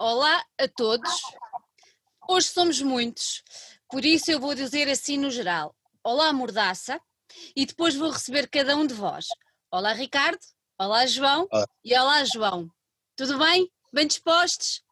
Olá a todos. Hoje somos muitos, por isso eu vou dizer assim no geral. Olá, Mordaça, e depois vou receber cada um de vós. Olá, Ricardo. Olá, João. Olá. E olá, João. Tudo bem? Bem dispostos?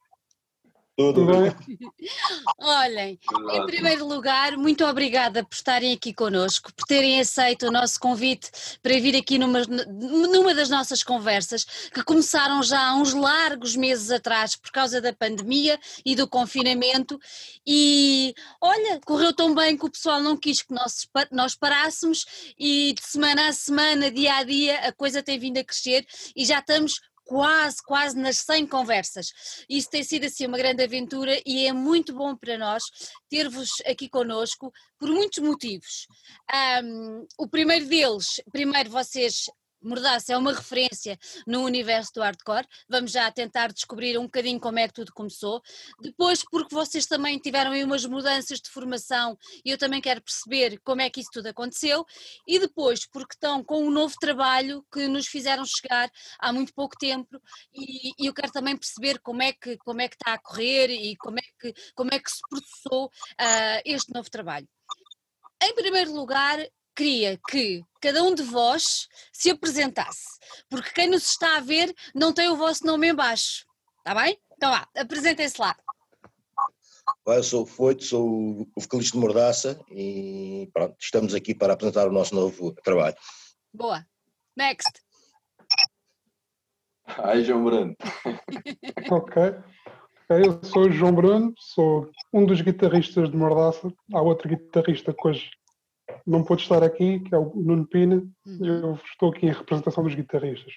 Tudo bem? Olhem, em primeiro lugar, muito obrigada por estarem aqui connosco, por terem aceito o nosso convite para vir aqui numa, numa das nossas conversas, que começaram já há uns largos meses atrás por causa da pandemia e do confinamento. E olha, correu tão bem que o pessoal não quis que nós, nós parássemos, e de semana a semana, dia a dia, a coisa tem vindo a crescer e já estamos quase, quase nas 100 conversas. Isso tem sido assim uma grande aventura e é muito bom para nós ter-vos aqui connosco por muitos motivos. Ahm, o primeiro deles, primeiro vocês. Mordaça é uma referência no universo do hardcore. Vamos já tentar descobrir um bocadinho como é que tudo começou. Depois, porque vocês também tiveram aí umas mudanças de formação e eu também quero perceber como é que isso tudo aconteceu. E depois, porque estão com um novo trabalho que nos fizeram chegar há muito pouco tempo e, e eu quero também perceber como é que como é que está a correr e como é que como é que se processou ah, este novo trabalho. Em primeiro lugar, queria que cada um de vós se apresentasse, porque quem nos está a ver não tem o vosso nome em baixo, está bem? Então vá, apresentem-se lá. Eu sou o Foito, sou o vocalista de Mordaça e pronto, estamos aqui para apresentar o nosso novo trabalho. Boa. Next. Ai, João Bruno. Ok. Ok, Eu sou o João Bruno, sou um dos guitarristas de Mordaça. Há outro guitarrista que hoje não pôde estar aqui, que é o Nuno Pina. Uhum. Eu estou aqui em representação dos guitarristas.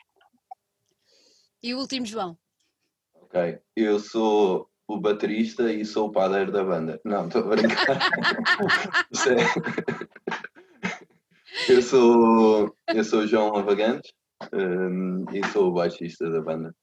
E o último João. Ok. Eu sou o baterista e sou o padeiro da banda. Não, estou a brincar. Eu sou eu sou o João Lavagantes hum, e sou o baixista da banda.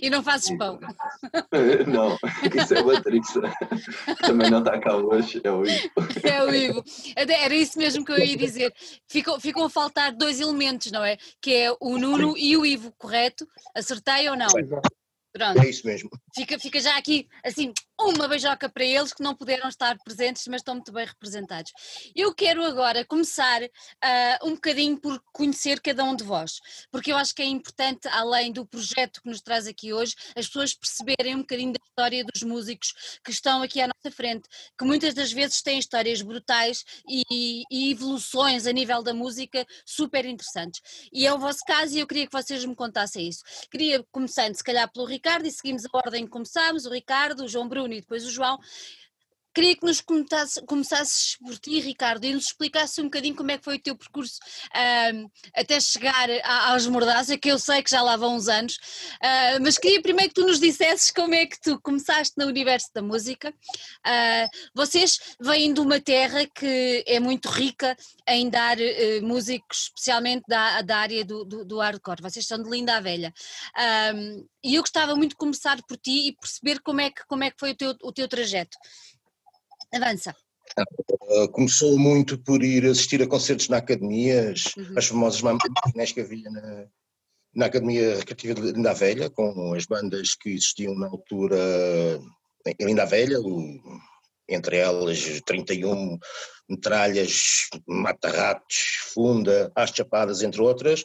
E não fazes pão. Não, isso é o baterista. Também não está cá hoje, é o Ivo. É o Ivo. Era isso mesmo que eu ia dizer. Ficam, ficam a faltar dois elementos, não é? Que é o Nuno e o Ivo, correto? Acertei ou não? Exato. Pronto. É isso mesmo. Fica, fica já aqui, assim, uma beijoca para eles que não puderam estar presentes, mas estão muito bem representados. Eu quero agora começar ah, um bocadinho por conhecer cada um de vós, porque eu acho que é importante, além do projeto que nos traz aqui hoje, as pessoas perceberem um bocadinho da história dos músicos que estão aqui à nossa frente, que muitas das vezes têm histórias brutais e, e evoluções a nível da música super interessantes. E é o vosso caso e eu queria que vocês me contassem isso. Queria, começando se calhar pelo Ricardo, e seguimos a ordem que começámos, o Ricardo, o João Bruno e depois o João. Queria que nos comentasse- começasses por ti, Ricardo, e nos explicasse um bocadinho como é que foi o teu percurso até chegar aos Mordaça, que eu sei que já lá vão uns anos, ah, mas queria primeiro que tu nos dissesses como é que tu começaste no universo da música. Ah, vocês vêm de uma terra que é muito rica em dar eh, músicos, especialmente da, da área do, do, do hardcore, vocês são de Linda a Velha. E eu gostava muito de começar por ti e perceber como é que, como é que foi o teu, o teu trajeto. Avança. Uh, começou muito por ir assistir a concertos na academia, as, Uhum. as famosas matinés que havia na, na Academia Recreativa de Linda Velha, com as bandas que existiam na altura em Linda Velha, o- entre elas 31 metralhas, mata-ratos, funda, as chapadas, entre outras.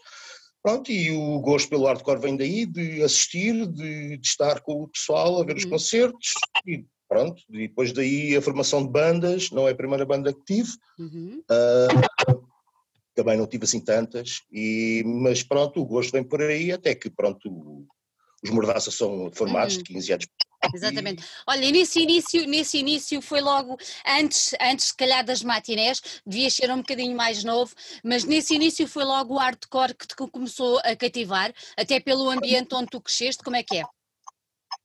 Pronto, e o gosto pelo hardcore vem daí, de assistir, de, de estar com o pessoal a ver os Uhum. concertos e pronto, e depois daí a formação de bandas, não é a primeira banda que tive, Uhum. ah, também não tive assim tantas, e, mas pronto, o gosto vem por aí, até que pronto, os Mordaça são formados Uhum. de 15 anos. Exatamente. Olha, nesse início, nesse início foi logo antes, antes se calhar das matinés, devias ser um bocadinho mais novo, mas nesse início foi logo o hardcore que te começou a cativar, até pelo ambiente onde tu cresceste, como é que é?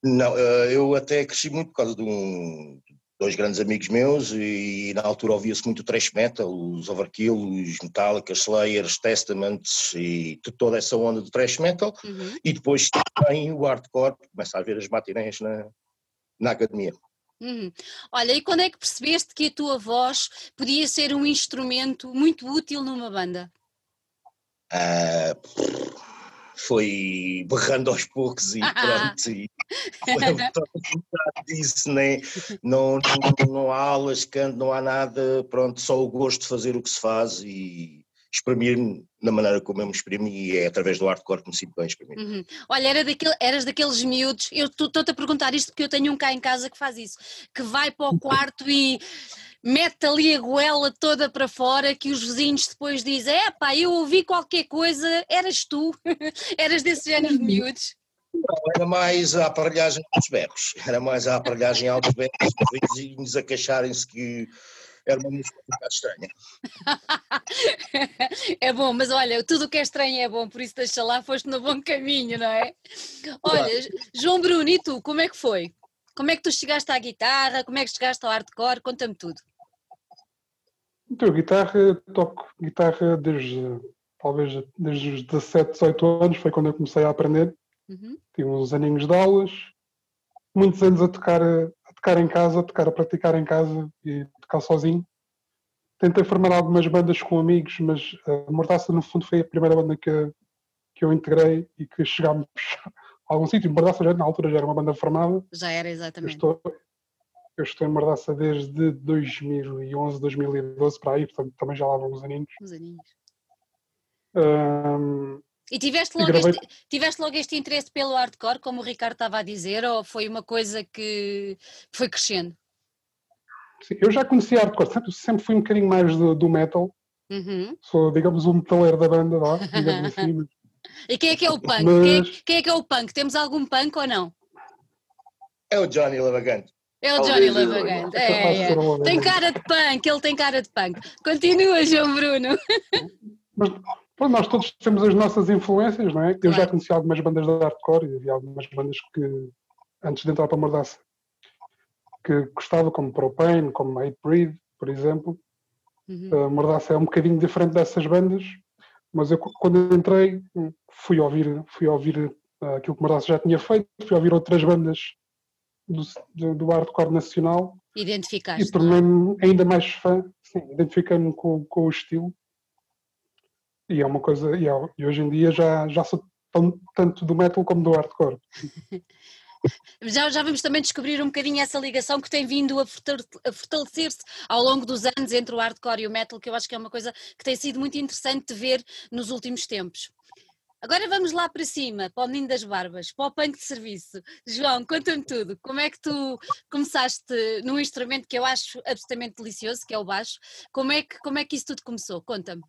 Não, ah, eu até cresci muito por causa de um, dois grandes amigos meus e na altura ouvia-se muito thrash metal, os Overkill, os Metallica, Slayers, Testaments e toda essa onda de thrash metal Uhum. e depois também o hardcore, começa a ver as matinés na, na academia. Uhum. Olha, e quando é que percebeste que a tua voz podia ser um instrumento muito útil numa banda? Ah, foi berrando aos poucos e pronto. E disso, né? não, não, não há aulas, canto, não há nada, pronto, só o gosto de fazer o que se faz e exprimir-me na maneira como eu me exprimo e é através do hardcore que me sinto bem exprimir. Uhum. Olha, era daquele, eras daqueles miúdos, eu estou-te a perguntar isto porque eu tenho um cá em casa que faz isso, que vai para o quarto e mete ali a goela toda para fora que os vizinhos depois dizem, é pá, eu ouvi qualquer coisa, eras tu, eras desse género de miúdos. Não, era mais a aparelhagem aos berros, era mais a aparelhagem aos berros, os vizinhos a queixarem-se que era uma música um bocado estranha. é bom, mas olha, tudo o que é estranho é bom, por isso deixa lá, foste no bom caminho, não é? Olha, João Bruno, e tu, como é que foi? Como é que tu chegaste à guitarra? Como é que chegaste ao hardcore? Conta-me tudo. Então, guitarra, toco guitarra desde, talvez, desde os 17, 18 anos, foi quando eu comecei a aprender. Uhum. Tive uns aninhos de aulas, muitos anos a tocar, a tocar em casa, a tocar, a praticar em casa e tocar sozinho. Tentei formar algumas bandas com amigos, mas a Mordaça, no fundo, foi a primeira banda que, que eu integrei e que chegámos a algum sítio. Mordaça, já, na altura, já era uma banda formada. Já era, exatamente. Eu estou, eu estou em Mordaça desde 2011, 2012 para aí, portanto também já lá vão uns aninhos. Uns aninhos. Um, e tiveste logo, este, tiveste logo este interesse pelo hardcore, como o Ricardo estava a dizer, ou foi uma coisa que foi crescendo? Sim, eu já conhecia hardcore, sempre, sempre fui um bocadinho mais do, do metal. Uhum. Sou, digamos, o metaleiro da banda, lá, digamos assim. e quem é que é o punk? Mas... Quem, é, quem, é, que é o punk? Temos algum punk ou não? É o Johnny Lavagante. É o Johnny Lavagante. É, é. Tem cara de punk, ele tem cara de punk. Continua, João Bruno. Mas Bom, nós todos temos as nossas influências, não é? Eu já conheci algumas bandas de hardcore e havia algumas bandas que, antes de entrar para a Mordaça, que gostava, como Propane, como Hatebreed, por exemplo. Uhum. A Mordaça é um bocadinho diferente dessas bandas, mas eu quando entrei fui ouvir, fui ouvir uh, aquilo que Mordaça já tinha feito, fui ouvir outras bandas do, do, do hardcore nacional. Identificaste. E tornei-me ainda mais fã, identifiquei-me com, com o estilo e é uma coisa, e, é, e hoje em dia já, já sou tão, tanto do metal como do hardcore. Já, já vamos também descobrir um bocadinho essa ligação que tem vindo a fortalecer-se ao longo dos anos entre o hardcore e o metal, que eu acho que é uma coisa que tem sido muito interessante de ver nos últimos tempos. Agora vamos lá para cima, para o menino das barbas, para o punk de serviço. João, conta-me tudo. Como é que tu começaste num instrumento que eu acho absolutamente delicioso, que é o baixo? Como é que, como é que isso tudo começou? Conta-me.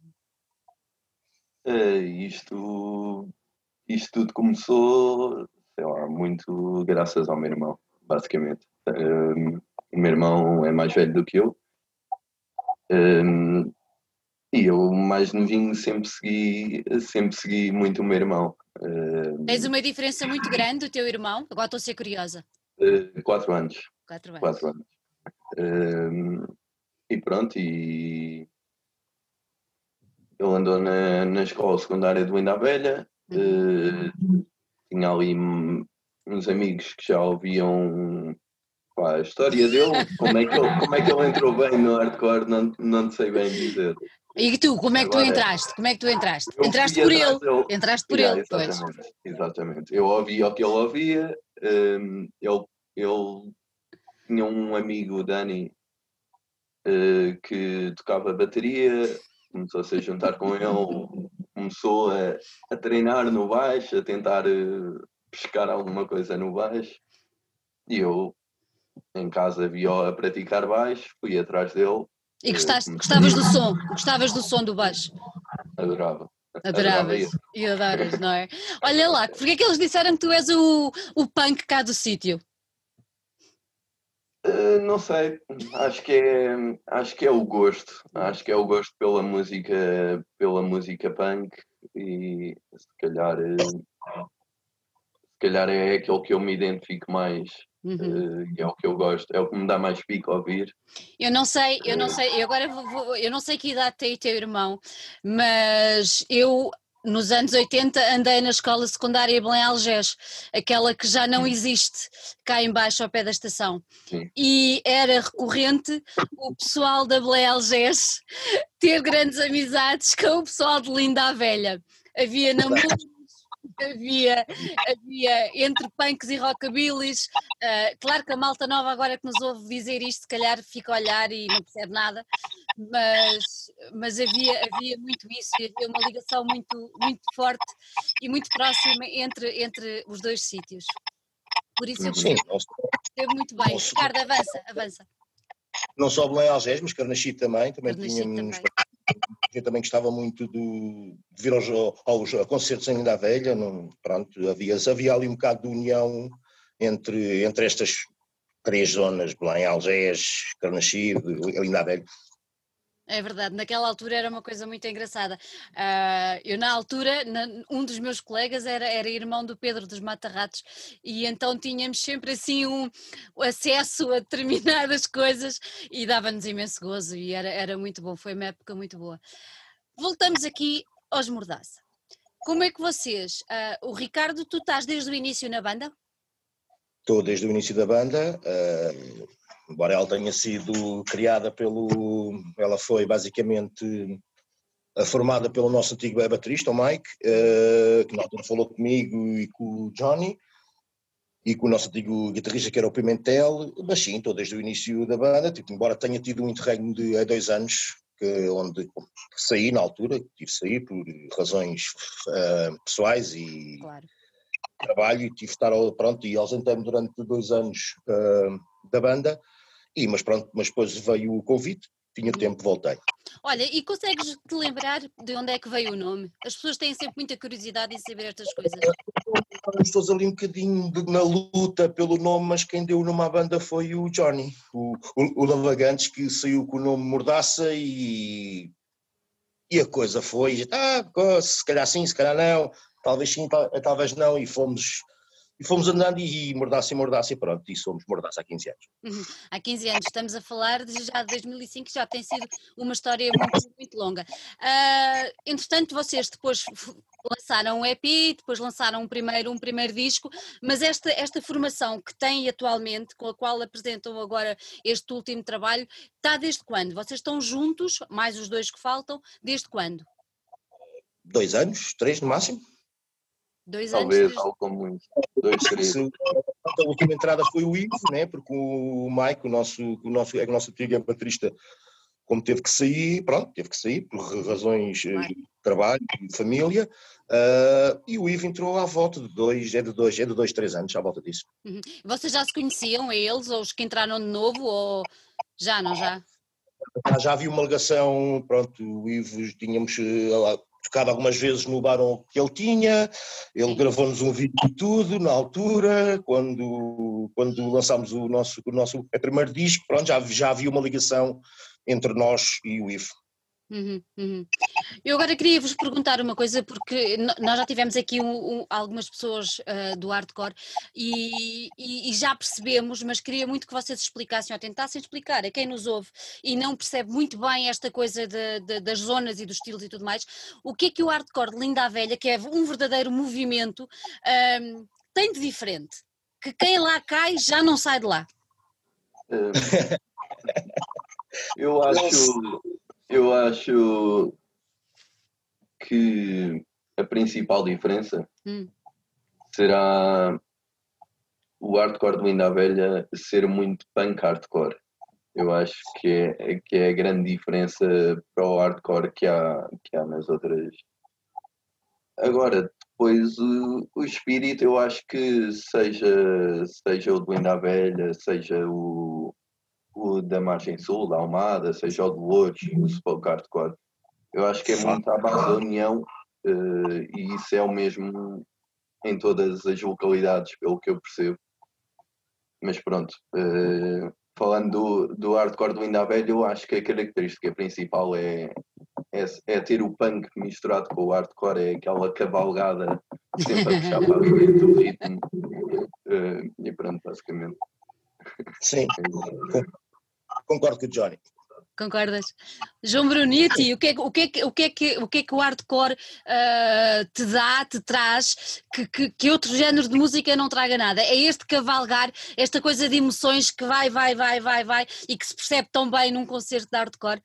Uh, isto, isto tudo começou, sei lá, muito graças ao meu irmão, basicamente. Uh, o meu irmão é mais velho do que eu. Uh, e eu, mais novinho, sempre segui, sempre segui muito o meu irmão. Tens uma diferença muito grande do teu irmão? Agora estou a ser curiosa. quatro anos. Quatro anos. Quatro anos. e pronto, e ele andou na, na escola secundária do Linda Velha, uh, tinha ali uns amigos que já ouviam pá, a história dele, como é, que ele, como é que ele entrou bem no hardcore, não, não sei bem dizer. E tu, como é que Agora, tu entraste? Como é que tu entraste? Entraste por ele, dele. entraste por yeah, ele, exatamente, pois. Exatamente, eu ouvia o que ele ouvia, um, ele, ele tinha um amigo, Dani, uh, que tocava bateria, começou a se juntar com ele, começou a, a treinar no baixo, a tentar uh, pescar alguma coisa no baixo. E eu, em casa, vi-o a praticar baixo, fui atrás dele. E gostaste, gostavas do som? Gostavas do som do baixo? Adorava. Adoravas e adoras, não é? Olha lá, porque é que eles disseram que tu és o, o punk cá do sítio? Uh, não sei, acho que é acho que é o gosto, acho que é o gosto pela música pela música punk e se calhar eh, se calhar é aquele que eu me identifico mais uhum. uh, e é o que eu gosto, é o que me dá mais pico a ouvir. Eu não sei, eu não sei, eu agora vou, eu não sei que idade tem o teu irmão, mas eu nos anos 80 andei na escola secundária Belém Algés, aquela que já não existe cá embaixo ao pé da estação. Sim. E era recorrente o pessoal da Belém Algés ter grandes amizades com o pessoal de Linda a Velha. Havia namoros, havia, havia entre punks e rockabillys. Uh, claro que a malta nova agora que nos ouve dizer isto, se calhar fica a olhar e não percebe nada, mas, mas havia, havia muito isso e havia uma ligação muito, muito forte e muito próxima entre, entre os dois sítios. Por isso eu percebo, muito bem. Ricardo, avança, avança. Não só Belém Algés, mas Carnaxide também, também tínhamos também eu também gostava muito de, de vir aos, aos concertos em Linda Velha, pronto, havia, havia ali um bocado de união entre, entre estas três zonas, Belém, Algés, Carnaxide, Linda Velha. É verdade, naquela altura era uma coisa muito engraçada. Uh, eu, na altura, na, um dos meus colegas era, era irmão do Pedro dos Matarratos e então tínhamos sempre assim um acesso a determinadas coisas e dava-nos imenso gozo e era, era muito bom, foi uma época muito boa. Voltamos aqui aos Mordaça. Como é que vocês, uh, o Ricardo, tu estás desde o início na banda? Estou desde o início da banda. Uh embora ela tenha sido criada pelo. Ela foi basicamente formada pelo nosso antigo baterista, o Mike, eh, que na altura falou comigo e com o Johnny, e com o nosso antigo guitarrista, que era o Pimentel, mas sim, estou desde o início da banda, tipo, embora tenha tido um interregno de há dois anos, que, onde saí na altura, tive de sair por razões uh, pessoais e claro. trabalho, e tive de estar, pronto, e ausentei-me durante dois anos uh, da banda, e, mas pronto, mas depois veio o convite, tinha tempo, voltei. Olha, e consegues te lembrar de onde é que veio o nome? As pessoas têm sempre muita curiosidade em saber estas coisas. Estou ali um bocadinho na luta pelo nome, mas quem deu o nome à banda foi o Johnny, o, o, o Lavagantes, que saiu com o nome Mordaça e, e a coisa foi, ah, se calhar sim, se calhar não, talvez sim, talvez não, e fomos e fomos andando e, e mordaça e mordaça e pronto, e somos mordaça há 15 anos. Uhum. Há 15 anos, estamos a falar de já de 2005, já tem sido uma história muito, muito longa. Uh, entretanto, vocês depois lançaram um EP, depois lançaram um primeiro, um primeiro disco, mas esta, esta formação que têm atualmente, com a qual apresentam agora este último trabalho, está desde quando? Vocês estão juntos, mais os dois que faltam, desde quando? Dois anos, três no máximo. Dois Talvez, anos. algo como. Dois, três. A última entrada foi o Ivo, né? porque o Mike, o nosso, o nosso, é o nosso antigo baterista, como teve que sair, pronto, teve que sair por razões eh, de trabalho e família, uh, e o Ivo entrou à volta de dois, é de dois, é de dois, três anos, à volta disso. Uhum. Vocês já se conheciam, a eles, ou os que entraram de novo, ou já, não já? Já havia uma ligação, pronto, o Ivo, tínhamos eh, tocado algumas vezes no bar que ele tinha, ele gravou-nos um vídeo e tudo na altura, quando, quando lançámos o nosso, o nosso primeiro disco, pronto, já, já havia uma ligação entre nós e o Ivo. Uhum, uhum. Eu agora queria vos perguntar uma coisa, porque nós já tivemos aqui um, um, algumas pessoas uh, do hardcore e, e, e, já percebemos, mas queria muito que vocês explicassem ou tentassem explicar a quem nos ouve e não percebe muito bem esta coisa de, de, das zonas e dos estilos e tudo mais, o que é que o hardcore de Linda a Velha, que é um verdadeiro movimento, um, tem de diferente? Que quem lá cai já não sai de lá. eu acho eu acho que a principal diferença hum. será o hardcore do Linda Velha ser muito punk hardcore. Eu acho que é, que é a grande diferença para o hardcore que há, que há nas outras. Agora, depois o, o espírito, eu acho que seja, seja o do Linda Velha, seja o, o da margem sul, da Almada, seja o do Louros, o Spoke Hardcore. Eu acho que é muito à base da união uh, e isso é o mesmo em todas as localidades, pelo que eu percebo. Mas pronto, uh, falando do, do hardcore do Ainda Velho, eu acho que a característica principal é, é, é, ter o punk misturado com o hardcore, é aquela cavalgada sempre a puxar para a frente do ritmo. Uh, e pronto, basicamente. Sim, concordo com o Johnny. Concordas? João Bruniti, o que é, o que, é, o que, é que, o que, é que o hardcore uh, te dá, te traz, que, que, que, outro género de música não traga nada? É este cavalgar, esta coisa de emoções que vai, vai, vai, vai, vai e que se percebe tão bem num concerto de hardcore?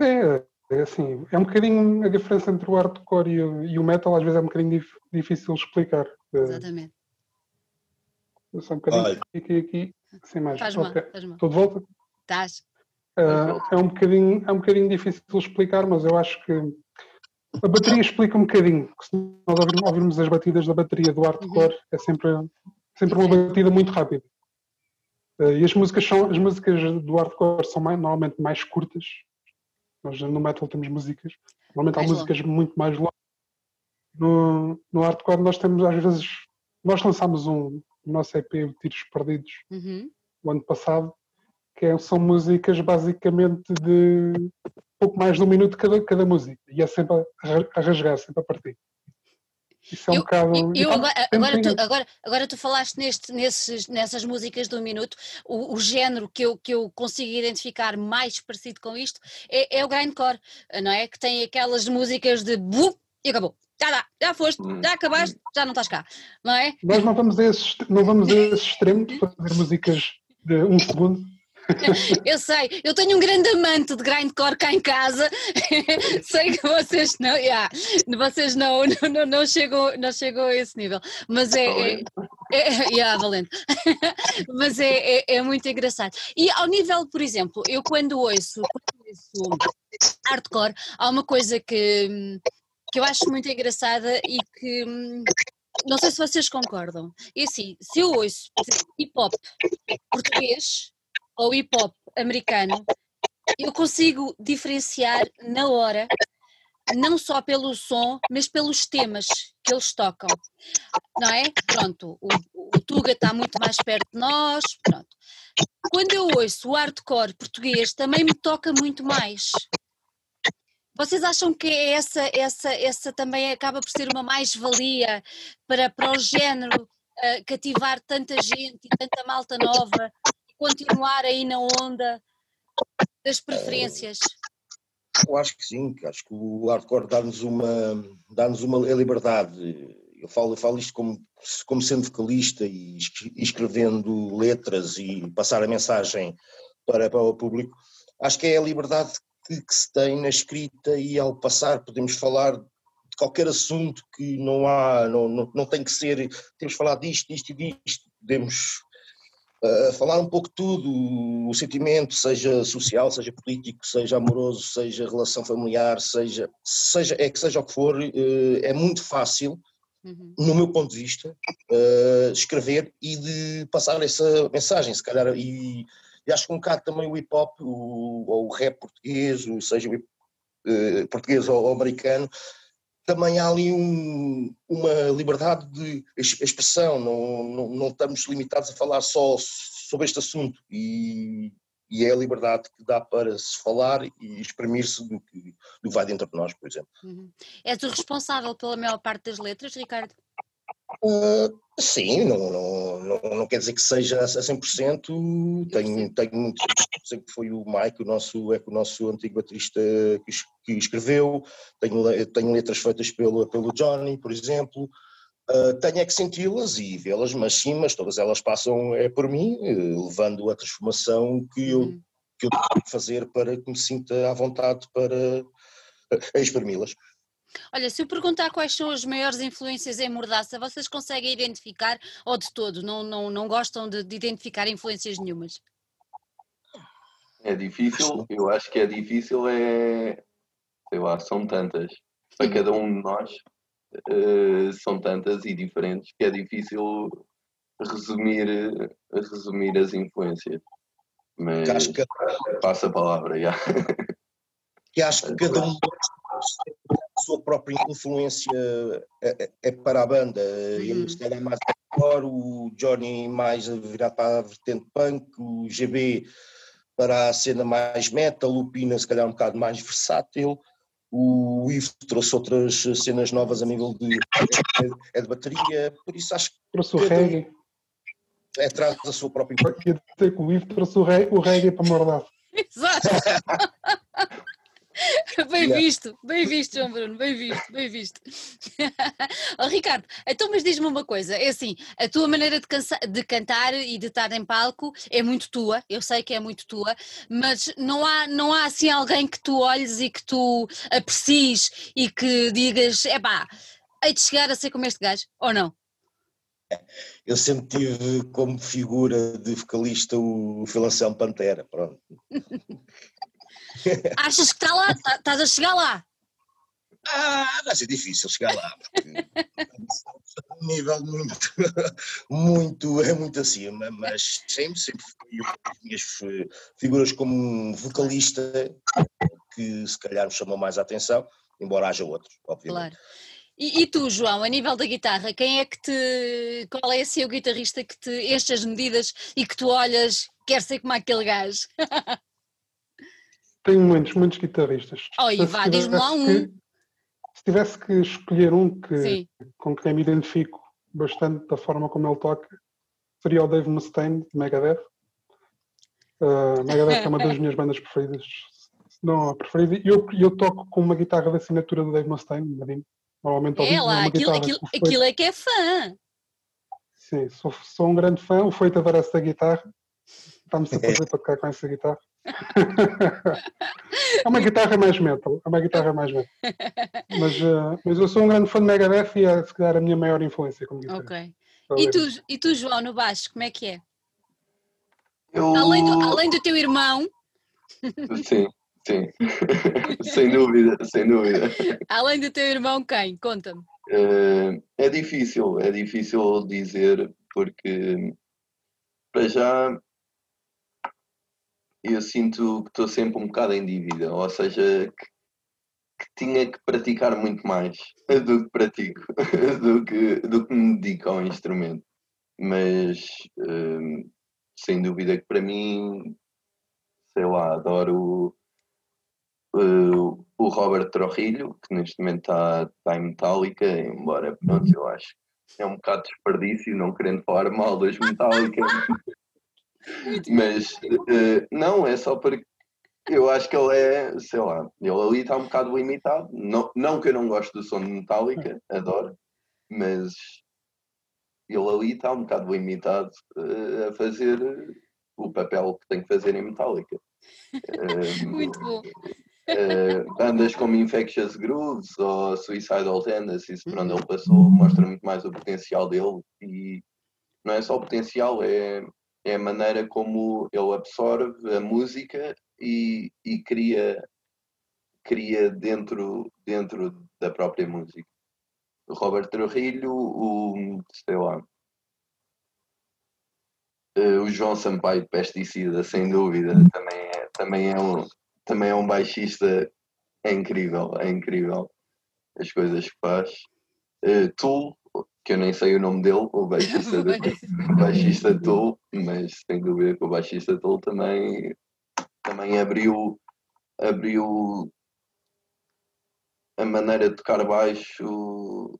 É, é assim, é um bocadinho a diferença entre o hardcore e o, e o metal, às vezes é um bocadinho dif, difícil explicar. Exatamente. Eu sou um bocadinho aqui, aqui, sem mais. Okay. Estou de volta? Estás. Uh, é, um bocadinho, é um bocadinho difícil explicar, mas eu acho que a bateria explica um bocadinho. Se nós ouvirmos as batidas da bateria do hardcore, uhum. é sempre, sempre uma batida muito rápida. Uh, e as músicas, são, as músicas do hardcore são mais, normalmente mais curtas. Nós no metal temos músicas, normalmente mais há músicas longe. muito mais longas. No, no hardcore nós temos às vezes, nós lançámos um, o nosso EP, o Tiros Perdidos, uhum. o ano passado, que é, são músicas basicamente de pouco mais de um minuto cada, cada música, e é sempre a, a rasgar, sempre a partir. Isso é um eu, bocado. Eu, eu agora, agora, tu, agora, agora tu falaste neste, nesses, nessas músicas de um minuto, o, o, género que eu, que eu consigo identificar mais parecido com isto é, é o grindcore, não é? Que tem aquelas músicas de bu e acabou. Já dá, já foste, hum. já acabaste, já não estás cá, não é? Nós não vamos a esse, não vamos a esse extremo de fazer músicas de um segundo eu sei, eu tenho um grande amante de grindcore cá em casa. sei que vocês não, yeah, vocês não, não, não, chegam, não chegam a esse nível. Mas é. é, é yeah, valente. Mas é, é, é, muito engraçado. E ao nível, por exemplo, eu quando ouço, quando ouço hardcore, há uma coisa que, que eu acho muito engraçada e que não sei se vocês concordam. É assim, se eu ouço hip hop português, ou hip hop americano, eu consigo diferenciar na hora, não só pelo som, mas pelos temas que eles tocam. Não é? Pronto, o, o Tuga está muito mais perto de nós. Pronto. Quando eu ouço o hardcore português, também me toca muito mais. Vocês acham que essa, essa, essa também acaba por ser uma mais-valia para, para o género uh, cativar tanta gente e tanta malta nova continuar aí na onda das preferências? Eu acho que sim, acho que o hardcore dá-nos uma, dá-nos uma liberdade. Eu falo, eu falo isto como, como sendo vocalista e escrevendo letras e passar a mensagem para, para o público. Acho que é a liberdade que, que se tem na escrita e ao passar podemos falar de qualquer assunto que não há, não, não, não tem que ser, temos falar disto, disto e disto, podemos uh, falar um pouco de tudo, o sentimento, seja social, seja político, seja amoroso, seja relação familiar, seja, seja é que seja o que for, uh, é muito fácil, uhum. no meu ponto de vista, uh, escrever e de passar essa mensagem, se calhar, e, e acho que um bocado também o hip hop, o, ou o rap português, ou seja o português ou, ou americano, também há ali um, uma liberdade de expressão, não, não, não, estamos limitados a falar só sobre este assunto e, e, é a liberdade que dá para se falar e exprimir-se do que, do que vai dentro de nós, por exemplo. Uhum. És o responsável pela maior parte das letras, Ricardo? Uh, sim, não, não, não, não, quer dizer que seja a 100%, tenho, tenho muito, sempre foi o Mike, o nosso, é o nosso antigo baterista que, que escreveu, tenho, tenho letras feitas pelo, pelo Johnny, por exemplo, uh, tenho é que senti-las e vê-las, mas sim, mas todas elas passam é por mim, levando a transformação que eu, uhum. que eu tenho que fazer para que me sinta à vontade para exprimi-las. Olha, se eu perguntar quais são as maiores influências em Mordaça, vocês conseguem identificar ou de todo? Não, não, não gostam de, de identificar influências nenhumas? É difícil, eu acho que é difícil, é. sei lá, são tantas. Para cada um de nós, uh, são tantas e diferentes que é difícil resumir, resumir as influências. Mas que... passa a palavra, já. Que acho que cada um sua própria influência é, é, é para a banda. Ele se calhar mais hardcore, o Johnny mais virado para a vertente punk, o GB para a cena mais metal, o Pina se calhar um bocado mais versátil, o Ivo trouxe outras cenas novas a nível de, é de bateria, por isso acho que. Trouxe o reggae. É, traz a sua própria. Quer dizer que o Ivo trouxe o reggae, o reggae para mordar. Exato! Bem visto, bem visto, João Bruno, bem visto, bem visto. oh, Ricardo, então, mas diz-me uma coisa: é assim, a tua maneira de, cansa, de, cantar e de estar em palco é muito tua, eu sei que é muito tua, mas não há, não há assim alguém que tu olhes e que tu aprecies e que digas, é pá, hei de chegar a ser como este gajo, ou não? Eu sempre tive como figura de vocalista o Filancião Pantera, pronto. Achas que está lá? Tá, estás a chegar lá? Ah, vai ser difícil chegar lá, porque um nível muito, muito, é muito acima, mas sempre, sempre fui uma das minhas figuras como vocalista que se calhar me chamou mais a atenção, embora haja outros, obviamente. Claro. E, e, tu, João, a nível da guitarra, quem é que te. Qual é esse o guitarrista que te enche as medidas e que tu olhas, quer ser como aquele gajo? Tenho muitos, muitos guitarristas. Oi, vá, diz-me lá um. Que, se tivesse que escolher um que, com quem me identifico bastante da forma como ele toca, seria o Dave Mustaine, de Megadeth. Uh, Megadeth é uma das minhas bandas preferidas, não a preferida. E eu, eu toco com uma guitarra da assinatura do Dave Mustaine, Normalmente é lá, aquilo, aquilo, aquilo é que é fã. Sim, sou, sou um grande fã. O Feito adora essa guitarra. Está-me sempre a fazer para tocar com essa guitarra. É uma guitarra mais metal, é uma guitarra mais metal. Mas, uh, mas eu sou um grande fã de Megadeth e é se calhar a minha maior influência como guitarra. Ok. E tu, e tu, João, no baixo, como é que é? Eu... Além, do, além do teu irmão. Sim, sim. sem dúvida, sem dúvida. Além do teu irmão, quem? Conta-me. Uh, é difícil, é difícil dizer, porque para já eu sinto que estou sempre um bocado em dívida, ou seja, que, que, tinha que praticar muito mais do que pratico, do que, do que me dedico ao instrumento. Mas hum, sem dúvida que para mim, sei lá, adoro o, o Robert Trujillo, que neste momento está, está em Metallica, embora pronto, eu acho que é um bocado desperdício, não querendo falar mal das Metallica. Mas uh, não, é só porque eu acho que ele é, sei lá, ele ali está um bocado limitado. Não, não que eu não gosto do som de Metallica, adoro, mas ele ali está um bocado limitado uh, a fazer o papel que tem que fazer em Metallica. Uh, Muito bom. Uh, bandas como Infectious Grooves ou Suicidal Tendencies, por onde ele passou, mostra muito mais o potencial dele e não é só o potencial, é é a maneira como ele absorve a música e, e cria, cria dentro, dentro da própria música. O Robert Trujillo, o, sei lá, eh, o João Sampaio Pesticida, sem dúvida, também é, também é, um, também é um baixista é incrível, é incrível as coisas que faz. Uh, que eu nem sei o nome dele, o baixista, do, o baixista Tool, mas sem dúvida que o baixista Tool também, também abriu, abriu a maneira de tocar baixo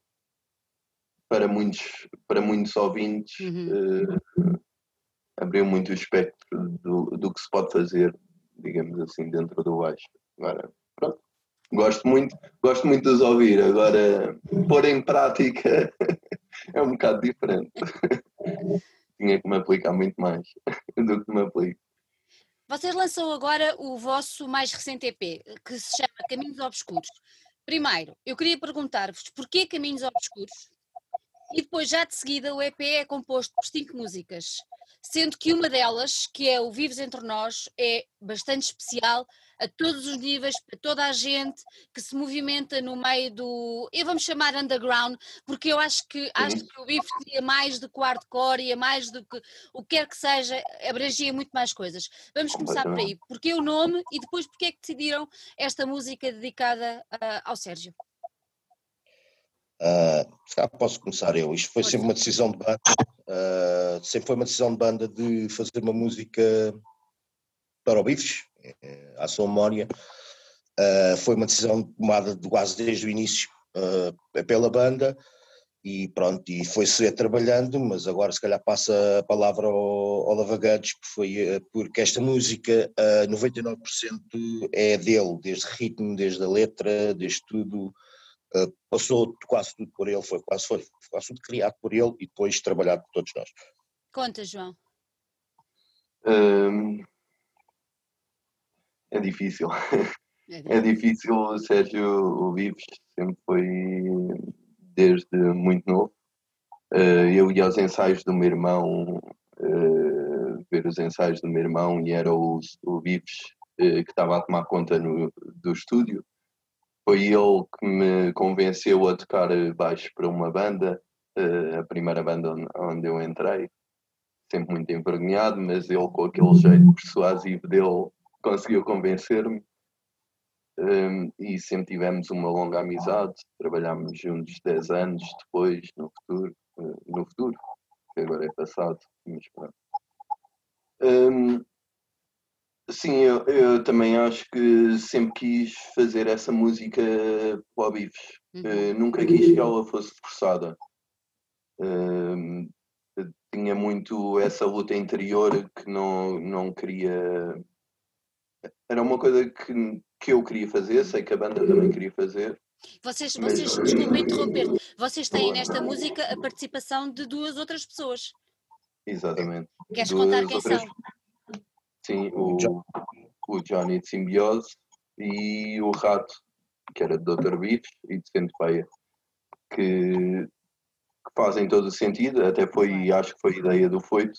para muitos, para muitos ouvintes, uhum. uh, abriu muito o espectro do, do que se pode fazer, digamos assim, dentro do baixo. Agora, pronto. Gosto muito, gosto muito de os ouvir, agora pôr em prática é um bocado diferente. Tinha que me aplicar muito mais do que me aplico. Vocês lançam agora o vosso mais recente EP, que se chama Caminhos Obscuros. Primeiro, eu queria perguntar-vos porquê Caminhos Obscuros? E depois, já de seguida, o EP é composto por cinco músicas, sendo que uma delas, que é o Vives Entre Nós, é bastante especial a todos os níveis, para toda a gente que se movimenta no meio do, eu vamos chamar underground, porque eu acho que, acho que o BIF tinha mais do que o hardcore, ia mais do que o que quer que seja, abrangia muito mais coisas. Vamos começar por aí. Porquê o nome e depois porque é que decidiram esta música dedicada uh, ao Sérgio? Uh, posso começar eu. Isto foi Pode sempre ser. uma decisão de banda, uh, sempre foi uma decisão de banda de fazer uma música para o Bifes, eh, à sua memória. Uh, foi uma decisão tomada quase desde o início uh, pela banda e pronto, e foi-se trabalhando, mas agora se calhar passa a palavra ao, ao Lavagados, foi, eh, porque esta música, uh, 99% é dele, desde ritmo, desde a letra, desde tudo, uh, passou quase tudo por ele, foi quase, foi quase tudo criado por ele e depois trabalhado por todos nós. Conta, João. Um, é difícil. É, é difícil, Sérgio o Vives sempre foi desde muito novo. Uh, eu ia aos ensaios do meu irmão, uh, ver os ensaios do meu irmão, e era o, o Vives que estava a tomar conta no, do estúdio. Foi ele que me convenceu a tocar baixo para uma banda, a primeira banda onde, onde eu entrei. Sempre muito envergonhado, mas ele, com aquele jeito persuasivo dele, conseguiu convencer-me um, e sempre tivemos uma longa amizade, trabalhámos juntos 10 anos depois, no futuro, uh, no futuro, que agora é passado, mas pronto. Um, sim, eu, eu, também acho que sempre quis fazer essa música para o Bives. Uhum. Uh, nunca quis que ela fosse forçada. Uh, tinha muito essa luta interior que não, não queria. Era uma coisa que que eu queria fazer, sei que a banda também queria fazer. Vocês, vocês mas... desculpa interromper, vocês têm nesta música a participação de duas outras pessoas. Exatamente. Queres duas contar quem outras... são? Sim, o, o Johnny de Simbiose e o Rato, que era de Dr. Beach e de Centopeia, que, que fazem todo o sentido, até foi, acho que foi a ideia do Foito,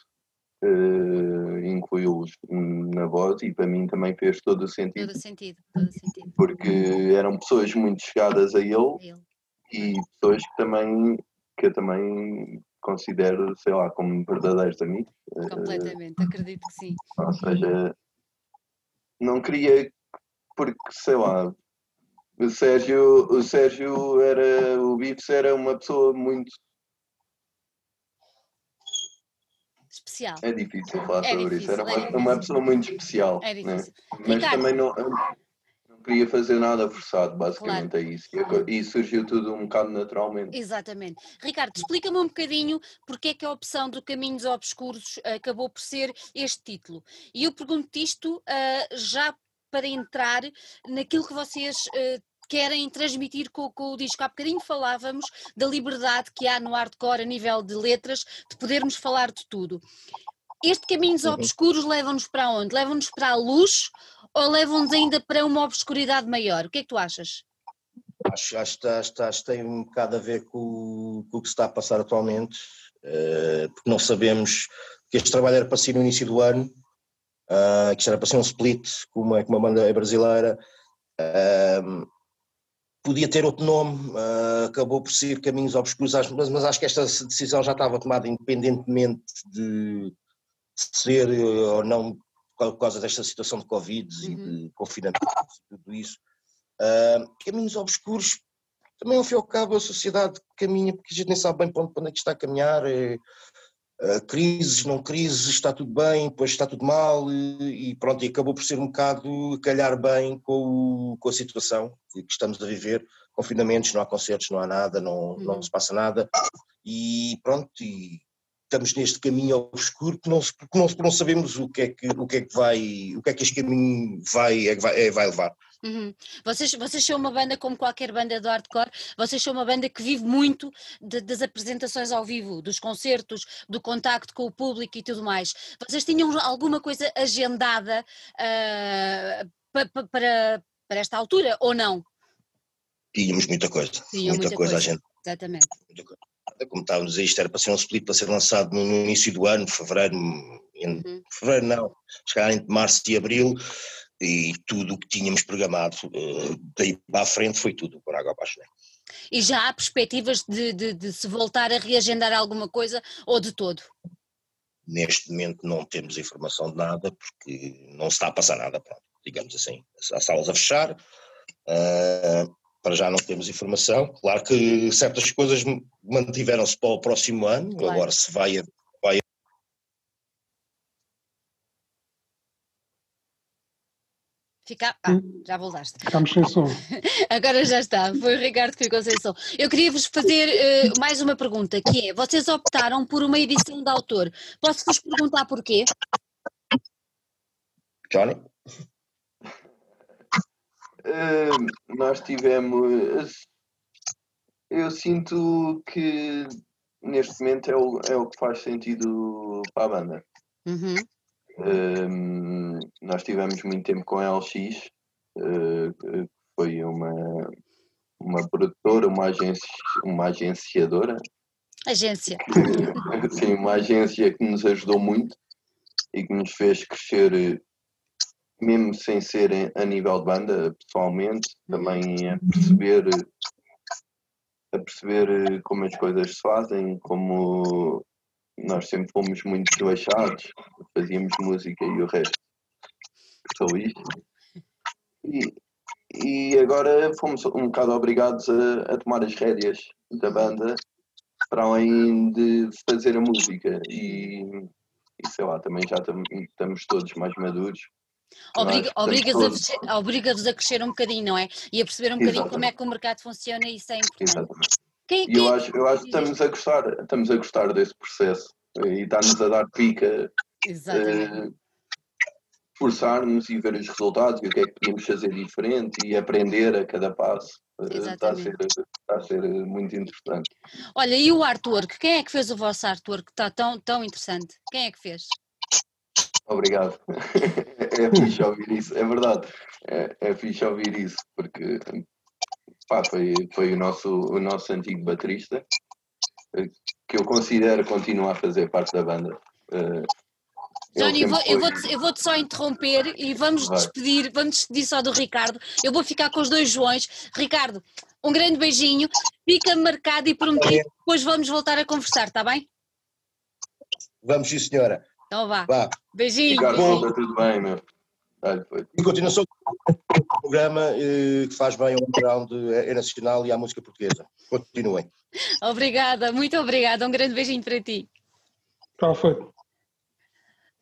uh, incluí-los na voz e para mim também fez todo o sentido. Todo o sentido, todo o sentido. Porque eram pessoas muito chegadas a ele, ele. e pessoas que também que eu também considero, sei lá, como verdadeiros amigos. Eh, Completamente, acredito que sim. Ou seja, não queria, porque sei lá, o Sérgio, o Sérgio era, o Bips era uma pessoa muito especial. É difícil falar é sobre difícil, isso. Era uma, é uma, pessoa muito especial. É né? Mas Ricardo, também não queria fazer nada forçado, basicamente claro. é isso. E, surgiu tudo um bocado naturalmente. Exatamente. Ricardo, explica-me um bocadinho porque é que a opção do Caminhos Obscuros acabou por ser este título. E eu pergunto isto uh, já para entrar naquilo que vocês uh, querem transmitir com, com, o disco. Há bocadinho falávamos da liberdade que há no hardcore a nível de letras, de podermos falar de tudo. Este Caminhos uhum. Obscuros leva-nos para onde? Leva-nos para a luz ou levam-nos ainda para uma obscuridade maior? O que é que tu achas? Acho, acho, acho, acho que tem um bocado a ver com, com o que se está a passar atualmente, uh, porque não sabemos que este trabalho era para ser no início do ano, uh, que isto era para ser um split, como é que uma banda brasileira, uh, podia ter outro nome, uh, acabou por ser Caminhos Obscuros, mas, mas, acho que esta decisão já estava tomada independentemente de ser uh, ou não por causa desta situação de Covid uhum. e de confinamento e tudo isso. Uh, caminhos Obscuros, também ao fim e ao cabo a sociedade caminha, porque a gente nem sabe bem para onde, para onde é que está a caminhar, é, Uh, crises, não crises, está tudo bem, depois está tudo mal e, e pronto, e acabou por ser um bocado calhar bem com, o, com a situação que, estamos a viver, confinamentos, não há concertos, não há nada, não, não uhum. se passa nada e pronto, e estamos neste caminho obscuro que não, porque não, não sabemos o que é que, o que, é que vai, o que é que este caminho vai, é, vai, é, vai levar. Uhum. Vocês, vocês são uma banda como qualquer banda do hardcore, vocês são uma banda que vive muito de, das apresentações ao vivo, dos concertos, do contacto com o público e tudo mais. Vocês tinham alguma coisa agendada uh, pa, pa, para, para esta altura ou não? Tínhamos muita coisa. Muita, muita, coisa, coisa. Exatamente. Como estávamos a dizer, isto era para ser um split para ser lançado no, início do ano, fevereiro, em, uhum. fevereiro não, chegar entre março e abril e tudo o que tínhamos programado uh, daí para a frente foi tudo por água abaixo. Né? E já há perspectivas de, de, de, se voltar a reagendar alguma coisa ou de todo? Neste momento não temos informação de nada porque não se está a passar nada, pronto, digamos assim. Há salas a fechar, uh, para já não temos informação. Claro que certas coisas mantiveram-se para o próximo ano, claro. agora se vai Fica... Ah, já voltaste. Ficamos sem som. Agora já está, foi o Ricardo que ficou sem som. Eu queria vos fazer uh, mais uma pergunta, que é, vocês optaram por uma edição de autor. Posso-vos perguntar porquê? Johnny? Uh, nós tivemos. Eu sinto que neste momento é o, é o que faz sentido para a banda. Uhum. Uh, nós tivemos muito tempo com a LX, uh, foi uma, uma produtora, uma, agência, uma agenciadora. Agência. Sim, uma agência que nos ajudou muito e que nos fez crescer mesmo sem ser a nível de banda, pessoalmente, também a perceber, a perceber como as coisas se fazem, como nós sempre fomos muito desleixados, fazíamos música e o resto só isto. E, e agora fomos um bocado obrigados a, a tomar as rédeas da banda para além de fazer a música e, e sei lá, também já estamos todos mais maduros Obriga-vos a, obriga a crescer um bocadinho, não é? E a perceber um bocadinho Exatamente. como é que o mercado funciona e isso é importante. Exatamente. Quem, quem... Eu, acho, eu acho que estamos a gostar, estamos a gostar desse processo e está-nos a dar pica uh, forçar-nos e ver os resultados e o que é que podíamos fazer diferente e aprender a cada passo. Uh, está, a ser, está a ser muito interessante. Olha, e o artwork? Quem é que fez o vosso artwork que está tão, tão interessante? Quem é que fez? Obrigado. é fixe ouvir isso, é verdade. É, é fixe ouvir isso, porque pá, foi, foi o, nosso, o nosso antigo baterista, que eu considero continuar a fazer parte da banda. Uh, Johnny, eu vou, eu, vou -te, eu vou-te só interromper e vamos Vai. despedir, vamos despedir só do Ricardo. Eu vou ficar com os dois Joões. Ricardo, um grande beijinho, fica marcado e prometido, depois vamos voltar a conversar, está bem? Vamos sim, senhora. Então vá. vá. Beijinho. Ricardo, tudo bem, meu. Em continuação do programa eh, que faz bem ao underground é, é nacional e à música portuguesa. Continuem. Obrigada, muito obrigada. Um grande beijinho para ti. Está feito.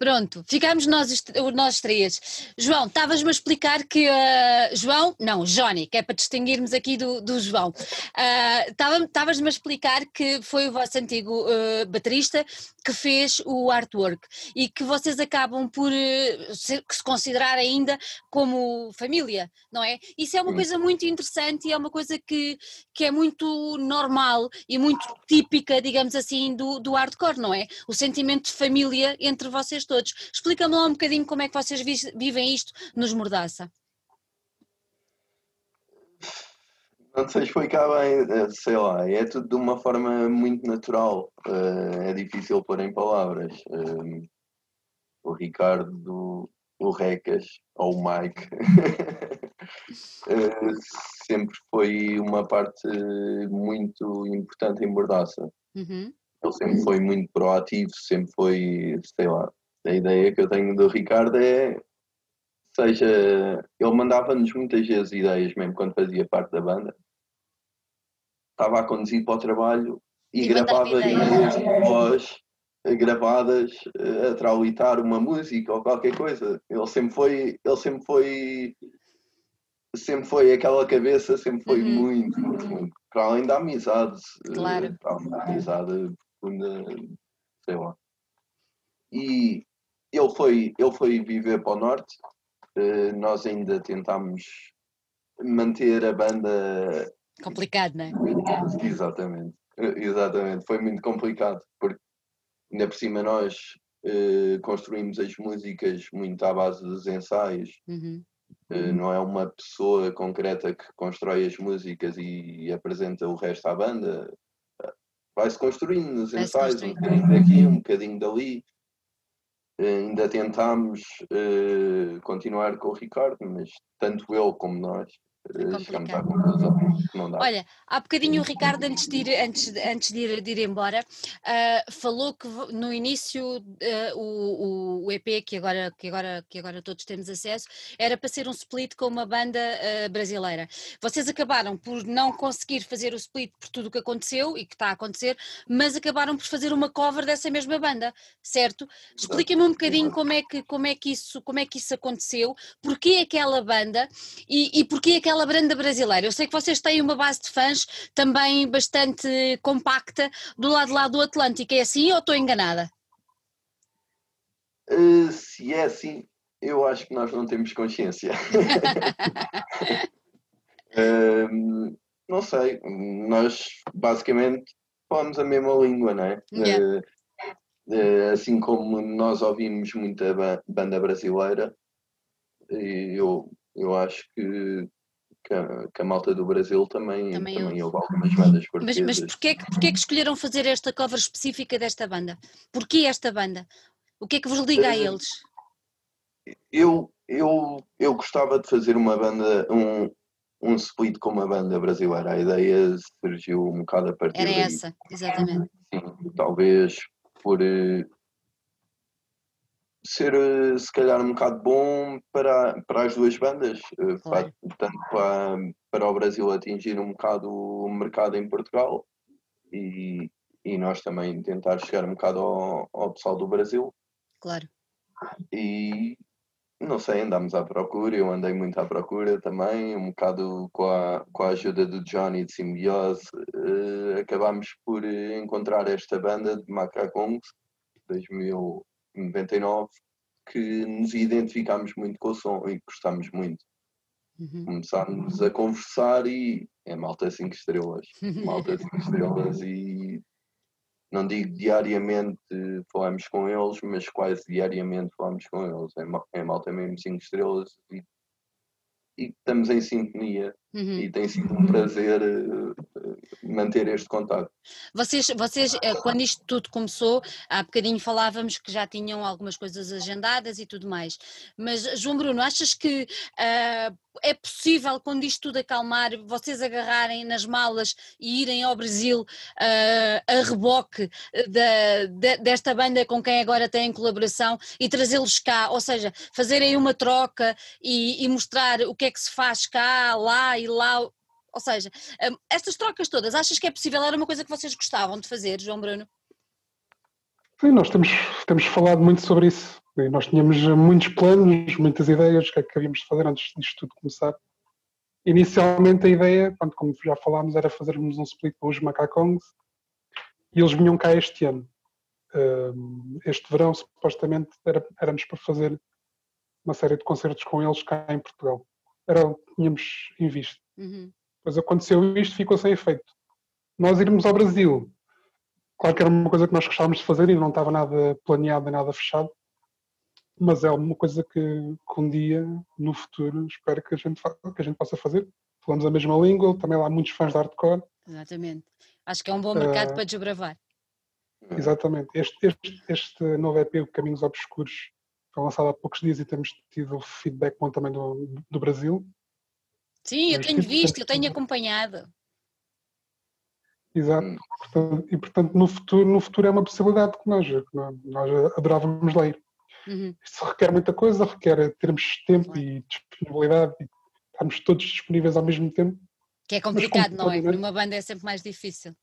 Pronto, ficámos nós, nós três. João, estavas-me a explicar que. Uh, João, não, Johnny, que é para distinguirmos aqui do, do João. Uh, estavas-me a explicar que foi o vosso antigo uh, baterista que fez o artwork e que vocês acabam por uh, se, se considerar ainda como família, não é? Isso é uma coisa muito interessante e é uma coisa que, que é muito normal e muito típica, digamos assim, do, do hardcore, não é? O sentimento de família entre vocês todos todos. Explica-me lá um bocadinho como é que vocês vivem isto nos Mordaça. Não sei explicar bem, eh, sei lá, é tudo de uma forma muito natural, eh, é difícil pôr em palavras. Eh, o Ricardo, o Recas, ou o Mike, sempre foi uma parte muito importante em Mordaça. Uhum. Ele sempre foi muito proativo, sempre foi, sei lá, a ideia que eu tenho do Ricardo é seja, ele mandava-nos muitas vezes ideias, mesmo quando fazia parte da banda. Estava a conduzir para o trabalho e, e gravava voz gravadas eh, a traulitar uma música ou qualquer coisa. Ele sempre foi, ele sempre foi, sempre foi aquela cabeça, sempre foi uhum. muito, muito, muito. Para além da amizade, eh, claro. para além da amizade profunda, sei lá. E ele foi, ele foi viver para o norte. Nós ainda tentámos manter a banda. Complicado, não é? Exatamente. Exatamente. Foi muito complicado, porque ainda por cima nós uh, construímos as músicas muito à base dos ensaios. Uhum. Uh, não é uma pessoa concreta que constrói as músicas e, apresenta o resto à banda. Vai-se construindo nos ensaios, um bocadinho daqui, um bocadinho dali ainda tentámos continuar com o Ricardo, mas tanto ele como nós é não dá. Olha, há bocadinho o Ricardo, antes de ir, antes, antes de ir, de ir embora, uh, falou que no início uh, o, o, EP que agora, que, agora, que agora todos temos acesso era para ser um split com uma banda uh, brasileira. Vocês acabaram por não conseguir fazer o split por tudo o que aconteceu e que está a acontecer, mas acabaram por fazer uma cover dessa mesma banda, certo? Explica-me um bocadinho como é, que, como, é que isso, como é que isso aconteceu, porquê aquela banda e, e porquê aquela banda brasileira. Eu sei que vocês têm uma base de fãs também bastante compacta do lado lá do Atlântico, é assim ou estou enganada? Uh, se é assim, eu acho que nós não temos consciência. uh, não sei, nós basicamente falamos a mesma língua, não é? Yeah. Uh, assim como nós ouvimos muita banda brasileira, eu, eu acho que, que, a, que a malta do Brasil também, também, também ouve algumas bandas portuguesas. Mas, mas porquê, porquê que escolheram fazer esta cover específica desta banda? Porquê esta banda? O que é que vos liga a eles? Eu, eu, eu gostava de fazer uma banda, um, um split com uma banda brasileira. A ideia surgiu um bocado a partir Era daí. essa, exatamente. Sim, talvez por uh, ser eh, se calhar um bocado bom para, para as duas bandas, eh, claro. tanto para, para o Brasil atingir um bocado o mercado em Portugal e, e nós também tentar chegar um bocado ao, ao pessoal do Brasil. Claro. E não sei, andámos à procura, eu andei muito à procura também, um bocado com a, com a ajuda do Johnny de Simbiose, uh, acabámos por encontrar esta banda de Macacongos, 2000 99 que nos identificámos muito com o som e gostámos muito. Uhum. Começámos a conversar e é malta 5 estrelas. Malta 5 estrelas e não digo diariamente falamos com eles, mas quase diariamente falamos com eles. É, é malta mesmo 5 estrelas e, e estamos em sintonia uhum. e tem sido um prazer uh, manter este contato. Vocês, vocês, eh, quando isto tudo começou, há bocadinho falávamos que já tinham algumas coisas agendadas e tudo mais, mas João Bruno, achas que uh, é possível, quando isto tudo acalmar, vocês agarrarem nas malas e irem ao Brasil uh, a reboque da, de, desta banda com quem agora têm colaboração e trazê-los cá, ou seja, fazerem uma troca e, e mostrar o que é que se faz cá, lá e lá, ou seja, um, estas trocas todas, achas que é possível? Era uma coisa que vocês gostavam de fazer, João Bruno? Sim, nós temos, temos falado muito sobre isso. Nós tínhamos muitos planos, muitas ideias, o que é que havíamos de fazer antes disto tudo começar. Inicialmente a ideia, como já falámos, era fazermos um split com os Macacongs e eles vinham cá este ano. Este verão, supostamente, era, éramos para fazer uma série de concertos com eles cá em Portugal. Era o que tínhamos em vista. Uhum. Depois aconteceu isto, ficou sem efeito. Nós irmos ao Brasil, claro que era uma coisa que nós gostávamos de fazer e não estava nada planeado, nada fechado, mas é uma coisa que, que, um dia, no futuro, espero que a, gente, que a gente possa fazer. Falamos a mesma língua, também lá há muitos fãs de hardcore. Exatamente. Acho que é um bom mercado uh, para desbravar. Exatamente. Este, este, este novo EP, o Caminhos Obscuros, foi lançado há poucos dias e temos tido feedback bom também do, do Brasil. Sim, eu tenho visto, eu tenho acompanhado. Exato. Portanto, e portanto no futuro, no futuro é uma possibilidade que nós, que nós adorávamos ler. Uhum. Isso requer muita coisa, requer termos tempo e disponibilidade e estarmos todos disponíveis ao mesmo tempo. Que é complicado, não é? Numa banda é sempre mais difícil.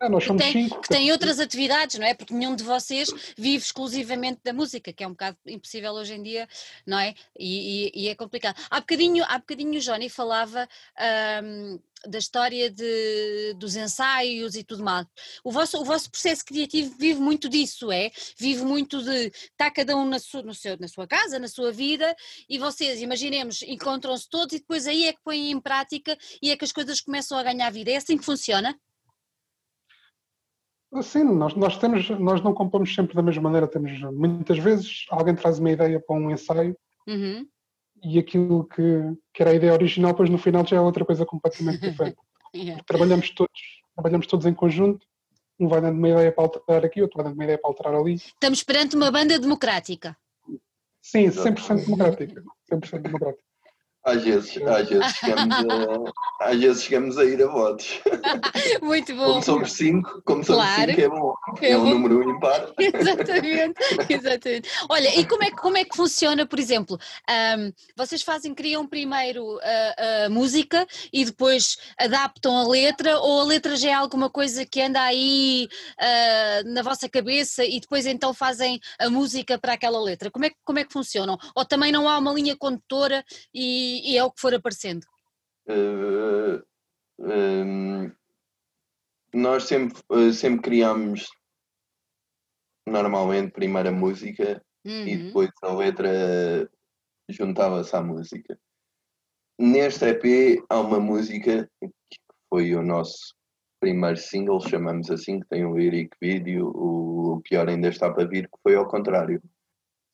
Ah, nós somos que, tem, cinco. que tem outras atividades, não é? Porque nenhum de vocês vive exclusivamente da música, que é um bocado impossível hoje em dia, não é? E, e, e é complicado. Há bocadinho, há bocadinho o Johnny falava da história de, dos ensaios e tudo mais. O vosso, o vosso processo criativo vive muito disso, é? Vive muito de está cada um na sua, no seu, na sua casa, na sua vida, e vocês, imaginemos, encontram-se todos e depois aí é que põem em prática e é que as coisas começam a ganhar vida. É assim que funciona? Sim, nós, nós, temos, nós não compomos sempre da mesma maneira. Temos muitas vezes alguém traz uma ideia para um ensaio uhum. e aquilo que, que era a ideia original, depois no final já é outra coisa completamente diferente. yeah. Trabalhamos todos, trabalhamos todos em conjunto. Um vai dando uma ideia para alterar aqui, outro vai dando uma ideia para alterar ali. Estamos perante uma banda democrática. Sim, 100% democrática. 100% democrática. Às vezes, às vezes, chegamos a, às vezes chegamos a ir a votos. Muito bom. Como somos cinco, como somos claro. cinco, é bom. É, é um número impar. Exatamente, exatamente. Olha, e como é, como é que funciona, por exemplo, um, vocês fazem, criam primeiro a, a, música e depois adaptam a letra, ou a letra já é alguma coisa que anda aí uh, na vossa cabeça e depois então fazem a música para aquela letra? Como é, como é que funcionam? Ou também não há uma linha condutora e e, é o que for aparecendo? Uh, um, nós sempre, uh, sempre criamos normalmente primeiro a música uhum. e depois a letra juntava-se à música. Neste EP há uma música que foi o nosso primeiro single, chamamos assim, que tem um lyric vídeo, o pior ainda está para vir, que foi ao contrário.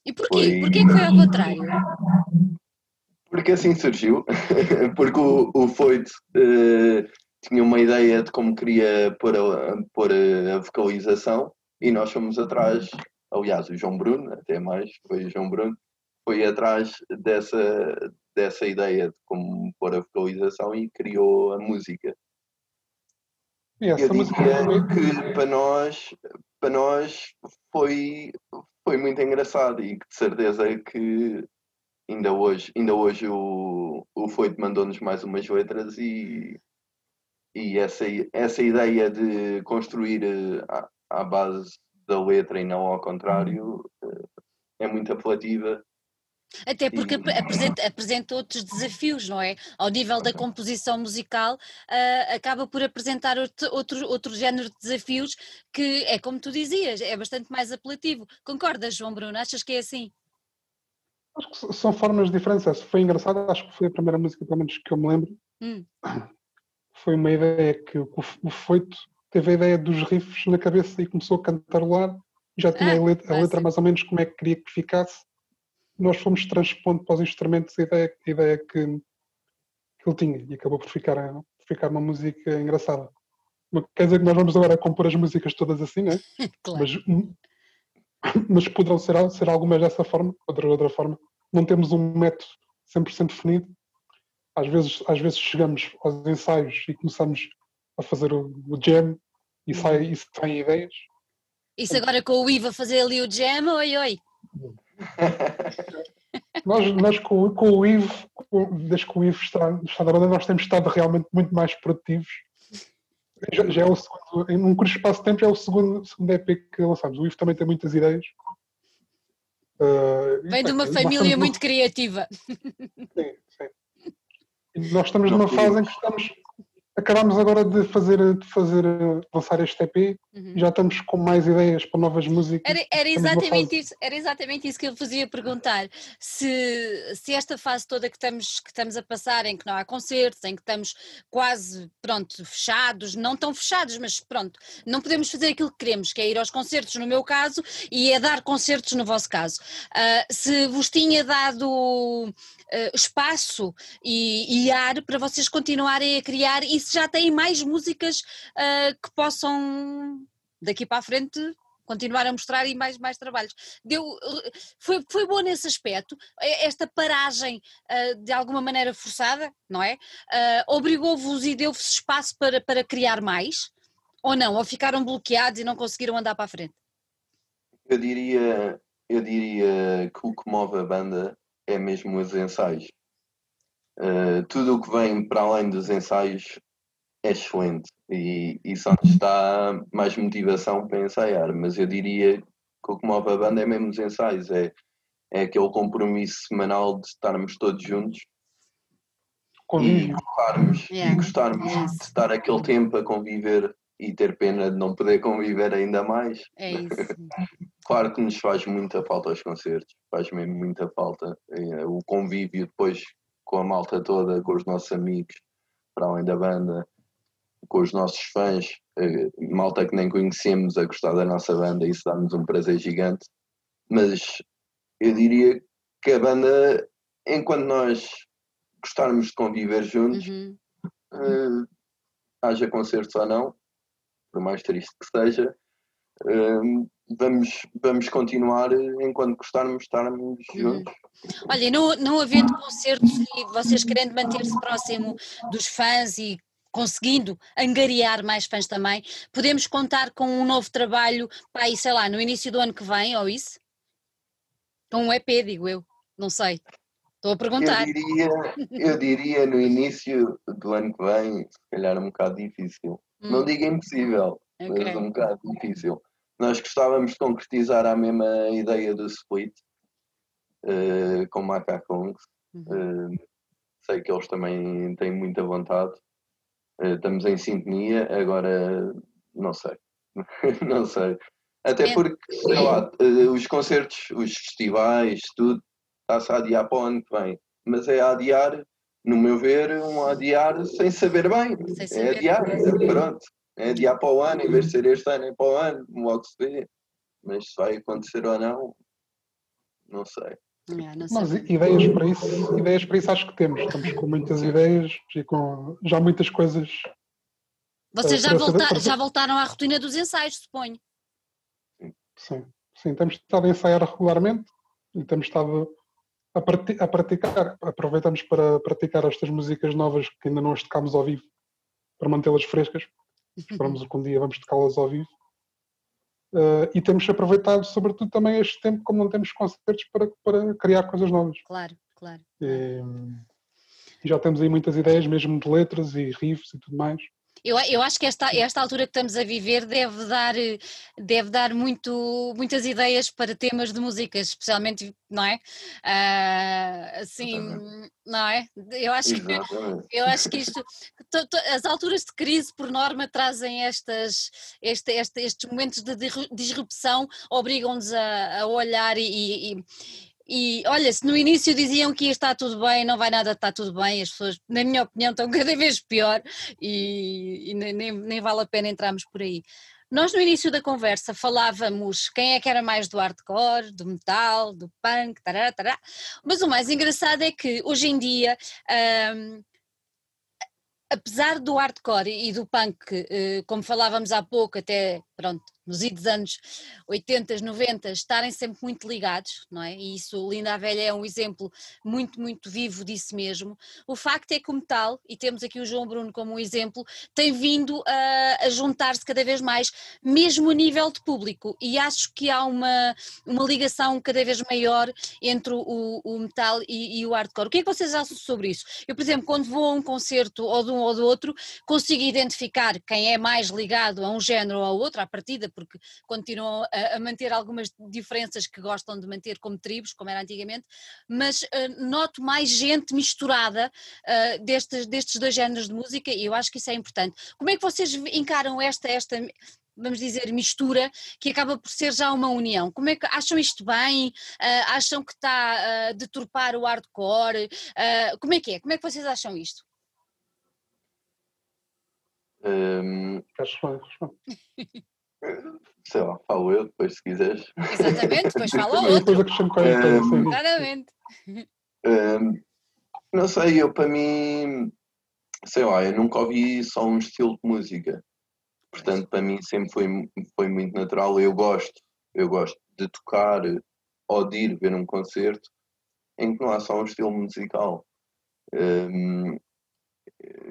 E porquê? Foi... Porquê que foi ao contrário? Porque assim surgiu, porque o, o Foit uh, tinha uma ideia de como queria pôr a, pôr a vocalização e nós fomos atrás, aliás, o João Bruno, até mais, foi o João Bruno, foi atrás dessa, dessa ideia de como pôr a vocalização e criou a música. E essa Eu música diria que para nós, para nós foi, foi muito engraçado e de certeza que ainda hoje, ainda hoje o, o Foito mandou-nos mais umas letras e, e essa, essa ideia de construir eh, à, à base da letra e não ao contrário eh, é muito apelativa. Até porque apresenta, apresenta, outros desafios, não é? Ao nível da composição musical, uh, acaba por apresentar outro, outro, outro género de desafios que é como tu dizias, é bastante mais apelativo. Concordas, João Bruno? Achas que é assim? Acho que são formas diferentes. Essa foi engraçado, acho que foi a primeira música, pelo menos, que eu me lembro. Hum. Foi uma ideia que o, o Foito teve a ideia dos riffs na cabeça e começou a cantarolar. Já tinha ah, a, letra, a letra mais ou menos como é que queria que ficasse. Nós fomos transpondo para os instrumentos a ideia, a ideia que, que ele tinha e acabou por ficar, por ficar uma música engraçada. Quer dizer que nós vamos agora compor as músicas todas assim, né? claro. Mas mas poderão ser, ser algumas dessa forma, outra outra forma. Não temos um método 100% definido. Às vezes, às vezes chegamos aos ensaios e começamos a fazer o, o jam e, sai, e saem ideias. Isso agora com o Ivo a fazer ali o jam, oi oi. nós, nós com, com o Ivo, desde que o Ivo está, está na banda, nós temos estado realmente muito mais produtivos já, já, é o segundo, em um curto espaço de tempo já é o segundo, segundo EP que lançamos. O Ivo também tem muitas ideias. Uh, Vem de uma família muito criativa. Sim, sim. E nós estamos numa fase em que estamos acabámos agora de fazer, de fazer lançar este EP uhum. já estamos com mais ideias para novas músicas. Era, era exatamente isso, era exatamente isso que eu vos ia perguntar. Se, se esta fase toda que estamos, que estamos a passar, em que não há concertos, em que estamos quase pronto, fechados, não tão fechados, mas pronto, não podemos fazer aquilo que queremos, que é ir aos concertos no meu caso e é dar concertos no vosso caso. Uh, se vos tinha dado uh, espaço e, e ar para vocês continuarem a criar e se já têm mais músicas uh, que possam daqui para a frente continuar a mostrar e mais, mais trabalhos. Deu, foi, foi bom nesse aspecto, esta paragem uh, de alguma maneira forçada, não é? Obrigou-vos e deu-vos espaço para, para criar mais? Ou não? Ou ficaram bloqueados e não conseguiram andar para a frente? Eu diria, eu diria que o que move a banda é mesmo os ensaios. Uh, tudo o que vem para além dos ensaios é excelente e, e só nos dá mais motivação para ensaiar, mas eu diria que o que move a banda é mesmo os ensaios, é, é aquele compromisso semanal de estarmos todos juntos e gostarmos, yeah. e gostarmos é de estar aquele tempo a conviver e ter pena de não poder conviver ainda mais. É isso. claro que nos faz muita falta os concertos, faz mesmo muita falta. É, o convívio depois com a malta toda, com os nossos amigos, para além da banda, com os nossos fãs, eh, malta que nem conhecemos a gostar da nossa banda, isso dá-nos um prazer gigante. Mas eu diria que a banda, enquanto nós gostarmos de conviver juntos, uhum. uh, haja concertos ou não, por mais triste que seja, uh, vamos, vamos continuar enquanto gostarmos estarmos uhum. juntos Olha, não, não havendo concertos e vocês querendo manter-se próximo dos fãs e conseguindo angariar mais fãs também, podemos contar com um novo trabalho para aí, sei lá, no início do ano que vem, ou isso? Com um EP, digo eu, não sei. Estou a perguntar. Eu diria, eu diria no início do ano que vem, se calhar um bocado difícil. Hum. Não digo impossível, okay. mas um bocado difícil. Nós gostávamos de concretizar a mesma ideia do split uh, com Macacongs. Uhum. Uh, sei que eles também têm muita vontade. Uh, estamos em sintonia, agora não sei. não sei. Até é. porque, sei lá, os concertos, os festivais, tudo, está-se a adiar para o ano que vem. Mas é adiar, no meu ver, um adiar sem saber bem. Sem é saber. É adiar, pronto. É adiar para o ano, em vez de ser este ano, é para o ano, logo se vê. Mas se vai acontecer ou não, não sei. Não sei. Mas ideias para isso, ideias para isso acho que temos. Estamos com muitas ideias e com já muitas coisas. Vocês já, voltar, já voltaram à rotina dos ensaios, suponho. Sim, sim, temos estado a ensaiar regularmente e temos estado a, a praticar, aproveitamos para praticar estas músicas novas que ainda não as tocámos ao vivo, para mantê-las frescas. Esperamos que um dia vamos tocá-las ao vivo. Uh, e temos aproveitado, sobretudo, também este tempo, como não temos concertos, para, para criar coisas novas. Claro, claro. E, e já temos aí muitas ideias, mesmo de letras e riffs e tudo mais. Eu, eu acho que esta, esta altura que estamos a viver deve dar, deve dar muito, muitas ideias para temas de músicas, especialmente, não é? Uh, assim, não é? Eu acho que, eu acho que isto, to, to, as alturas de crise, por norma, trazem estas, este, este, estes momentos de disrupção, obrigam-nos a, a olhar e, e e olha, se no início diziam que ia estar tudo bem, não vai nada estar tudo bem, as pessoas, na minha opinião, estão cada vez pior e, e nem, nem vale a pena entrarmos por aí. Nós no início da conversa falávamos quem é que era mais do hardcore, do metal, do punk, tará, tará. mas o mais engraçado é que hoje em dia, hum, apesar do hardcore e do punk, eh, como falávamos há pouco, até pronto, nos idos anos 80, 90, estarem sempre muito ligados, não é? E isso, Linda a Velha é um exemplo muito, muito vivo disso mesmo. O facto é que o metal, e temos aqui o João Bruno como um exemplo, tem vindo a, a juntar-se cada vez mais, mesmo a nível de público, e acho que há uma, uma ligação cada vez maior entre o, o metal e, e, o hardcore. O que é que vocês acham sobre isso? Eu, por exemplo, quando vou a um concerto ou de um ou do outro, consigo identificar quem é mais ligado a um género ou ao outro, à partida, porque continuam a, a, manter algumas diferenças que gostam de manter como tribos, como era antigamente, mas uh, noto mais gente misturada uh, destes, destes dois géneros de música e eu acho que isso é importante. Como é que vocês encaram esta, esta vamos dizer, mistura, que acaba por ser já uma união. Como é que acham isto bem? Uh, acham que está a deturpar o hardcore? Uh, como é que é? Como é que vocês acham isto? Um, sei lá, falo eu depois se quiseres. Exatamente, depois fala o outro. um, Exatamente. Um, não sei, eu para mim, sei lá, eu nunca ouvi só um estilo de música. Portanto, para mim sempre foi, foi muito natural. Eu gosto, eu gosto de tocar ou de ir ver um concerto em que não há só um estilo musical. Um,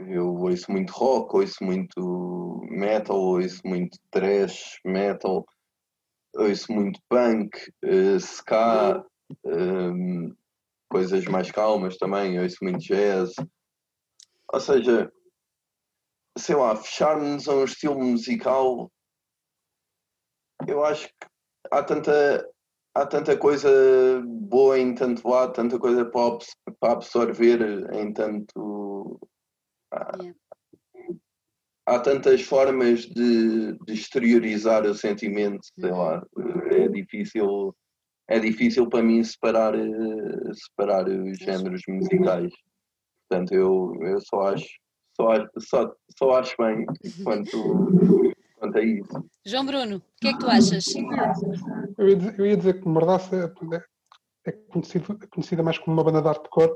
eu ouço muito rock, ouço muito metal, ouço muito thrash metal, ouço muito punk, uh, ska, ehm, coisas mais calmas também, ouço muito jazz. Ou seja, sei lá, fecharmos a um estilo musical, eu acho que há tanta, há tanta coisa boa em tanto lado, tanta coisa para absorver em tanto Yeah. Há tantas formas de, de, exteriorizar o sentimento, sei lá, é difícil, é difícil para mim separar, separar os géneros musicais. Portanto, eu, eu só acho, só, só, só acho bem quanto, quanto a isso. João Bruno, o que é que tu achas? Eu ia dizer, eu ia dizer que Mordaça é, é conhecida, é conhecida mais como uma banda de hardcore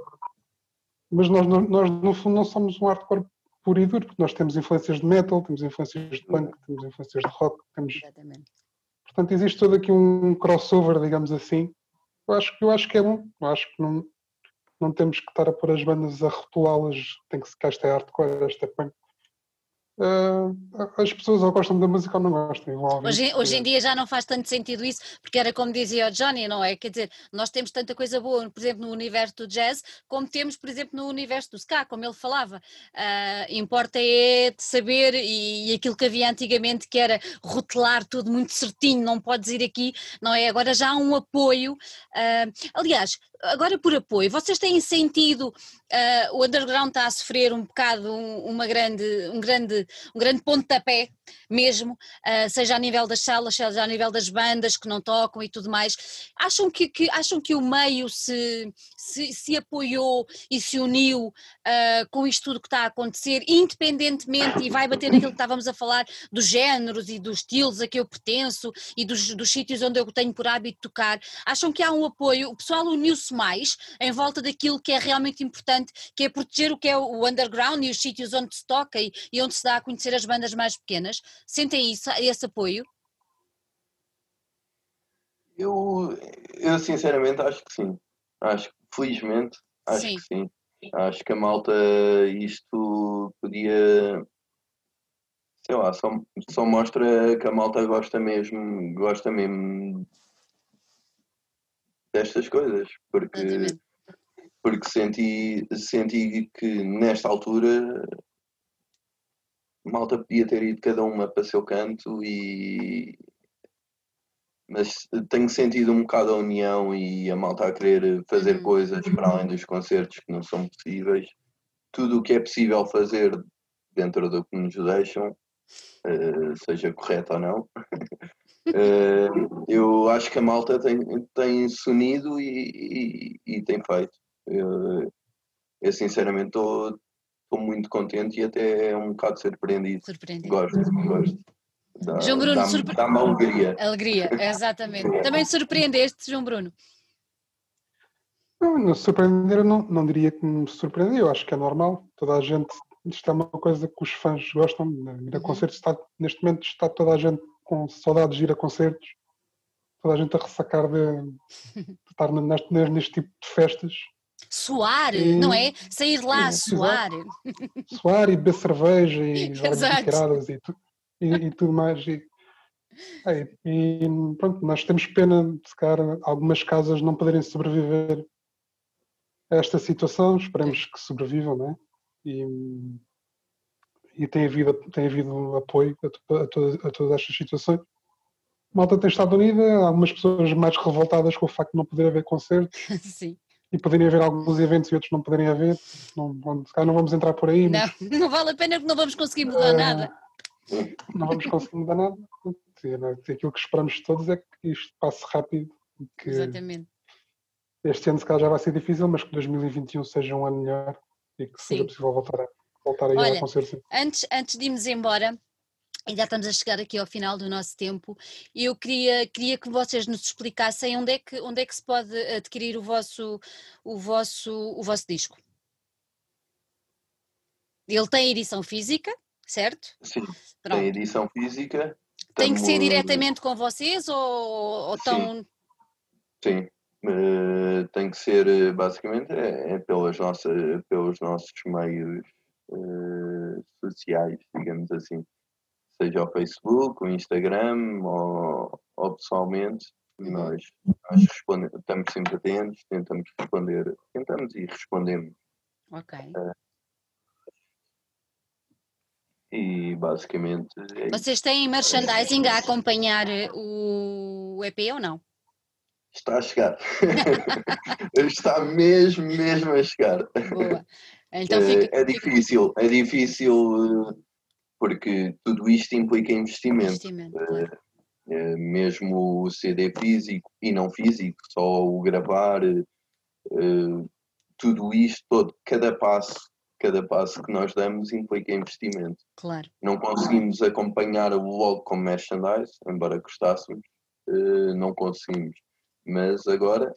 mas nós, nós no fundo não somos um hardcore puro e duro, porque nós temos influências de metal, temos influências de punk, temos influências de rock, temos... Exatamente. Portanto, existe todo aqui um crossover, digamos assim, eu acho, eu acho que é bom. Eu acho que não, não temos que estar a pôr as bandas a rotulá-las. Tem que se cá esta é hardcore, esta é punk. Uh, as pessoas ou gostam da música ou não gostam. Hoje, hoje em dia já não faz tanto sentido isso, porque era como dizia o Johnny, não é? Quer dizer, nós temos tanta coisa boa, por exemplo, no universo do jazz, como temos, por exemplo, no universo do ska, como ele falava. Uh, importa é saber, e, e, aquilo que havia antigamente, que era rotelar tudo muito certinho, não podes ir aqui, não é? Agora já há um apoio. Uh, aliás, agora por apoio, vocês têm sentido uh, o underground está a sofrer um bocado um, uma grande, um, grande, um grande pontapé mesmo, uh, seja a nível das salas, seja a nível das bandas que não tocam e tudo mais. Acham que, que acham que o meio se, se, se apoiou e se uniu uh, com isto tudo que está a acontecer, independentemente, e vai bater naquilo que estávamos a falar, dos géneros e dos estilos a que eu pertenço e dos, dos sítios onde eu tenho por hábito tocar. Acham que há um apoio, o pessoal uniu-se mais em volta daquilo que é realmente importante, que é proteger o que é o underground e os sítios onde se toca e, e onde se dá a conhecer as bandas mais pequenas. Sentem isso, esse apoio? Eu, eu sinceramente acho que sim. Acho felizmente acho sim. que sim. Acho que a malta isto podia sei lá, só, só mostra que a malta gosta mesmo, gosta mesmo destas coisas, porque, porque senti, senti que nesta altura malta podia ter ido cada uma para seu canto e mas tenho sentido um bocado a união e a malta a querer fazer uhum. coisas para além dos concertos que não são possíveis. Tudo o que é possível fazer dentro do que nos deixam, uh, seja correto ou não. uh, eu acho que a malta tem, tem se unido e, e, e tem feito. Eu, eu sinceramente estou muito contente e até é um bocado surpreendido. Surpreendido. Gosto, gosto. Dá, João Bruno, dá-me, surpre... dá alegria. Alegria, exatamente. Também surpreendeste, João Bruno? Não, não surpreender, não, não diria que me surpreendeu, acho que é normal. Toda a gente, isto é uma coisa que os fãs gostam, ir a uhum. concertos. Está, neste momento está toda a gente com saudades de ir a concertos, toda a gente a ressacar de, de estar neste, neste tipo de festas. Suar, e, não é? Sair lá, suar. Suar e beber cerveja e jogar e, tu, e, e, tudo mais. E, e pronto, nós temos pena de ficar algumas casas não poderem sobreviver a esta situação, esperemos que sobrevivam, não é? E, e tem havido, tem havido apoio a, a, a, todas estas situações. Malta tem estado unida, há algumas pessoas mais revoltadas com o facto de não poder haver concertos. Sim e poderem haver alguns eventos e outros não poderem haver. Não, não, não vamos entrar por aí. Não, mas... não vale a pena porque não vamos conseguir mudar uh, nada. Não vamos conseguir mudar nada. Aquilo que esperamos todos é que isto passe rápido. Que Exatamente. Este ano, se calhar, já vai ser difícil, mas que 2021 seja um ano melhor e que Sim. seja possível voltar a, voltar a ir Olha, ao concerto. Antes, antes de irmos embora, e já estamos a chegar aqui ao final do nosso tempo. Eu queria, queria que vocês nos explicassem onde é que, onde é que se pode adquirir o vosso, o vosso, o vosso disco. Ele tem edição física, certo? Sim, Pronto. tem edição física. Tem que ser diretamente com vocês ou, ou estão... Sim, Sim. Uh, tem que ser eh, basicamente é, é pelas nossas, pelos nossos meios uh, sociais, digamos assim seja ao Facebook, o Instagram ou, ou pessoalmente, nós, nós respondemos, estamos sempre atentos, tentamos responder, tentamos e respondemos. Ok. Uh, e basicamente. É Vocês têm merchandising a acompanhar o EP ou não? Está a chegar. Está mesmo, mesmo a chegar. Boa. Então fica, é difícil, é difícil porque tudo isto implica investimento. investimento uh, mesmo o CD físico e não físico, só o gravar, tudo isto, todo, cada passo, cada passo que nós damos implica investimento. Claro. Não conseguimos acompanhar o logo com merchandise, embora gostássemos, não conseguimos. Mas agora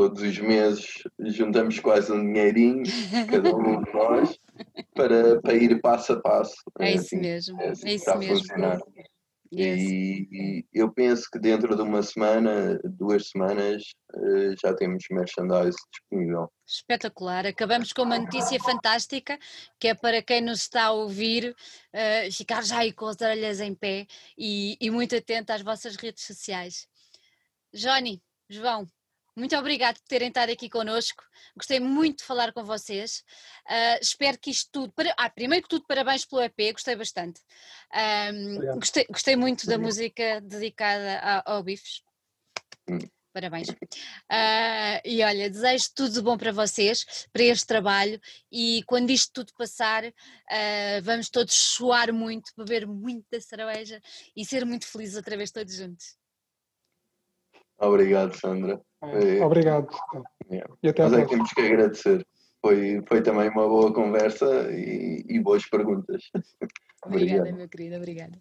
todos os meses juntamos quase um dinheirinho, cada um de nós, para, para ir passo a passo. É, é isso assim, mesmo, é, assim é isso mesmo. Funcionar. Yes. E, e, eu penso que dentro de uma semana, duas semanas, uh, já temos merchandise disponível. Espetacular. Acabamos com uma notícia fantástica, que é para quem nos está a ouvir, uh, ficar já aí com as orelhas em pé e, e muito atento às vossas redes sociais. Johnny, João, muito obrigado por terem estado aqui connosco. Gostei muito de falar com vocês. Uh, espero que isto tudo. Para... Ah, primeiro que tudo, parabéns pelo EP, gostei bastante. Um, gostei, gostei, muito da música dedicada ao, ao Bifes. Hum. Parabéns. Uh, e olha, desejo tudo de bom para vocês, para este trabalho, e quando isto tudo passar, uh, vamos todos suar muito, beber muita cerveja e ser muito felizes outra vez todos juntos. Obrigado, Sandra. É, obrigado. É. E até Nós é que temos que agradecer. Foi, foi também uma boa conversa e, e boas perguntas. Obrigada, meu querido, obrigada.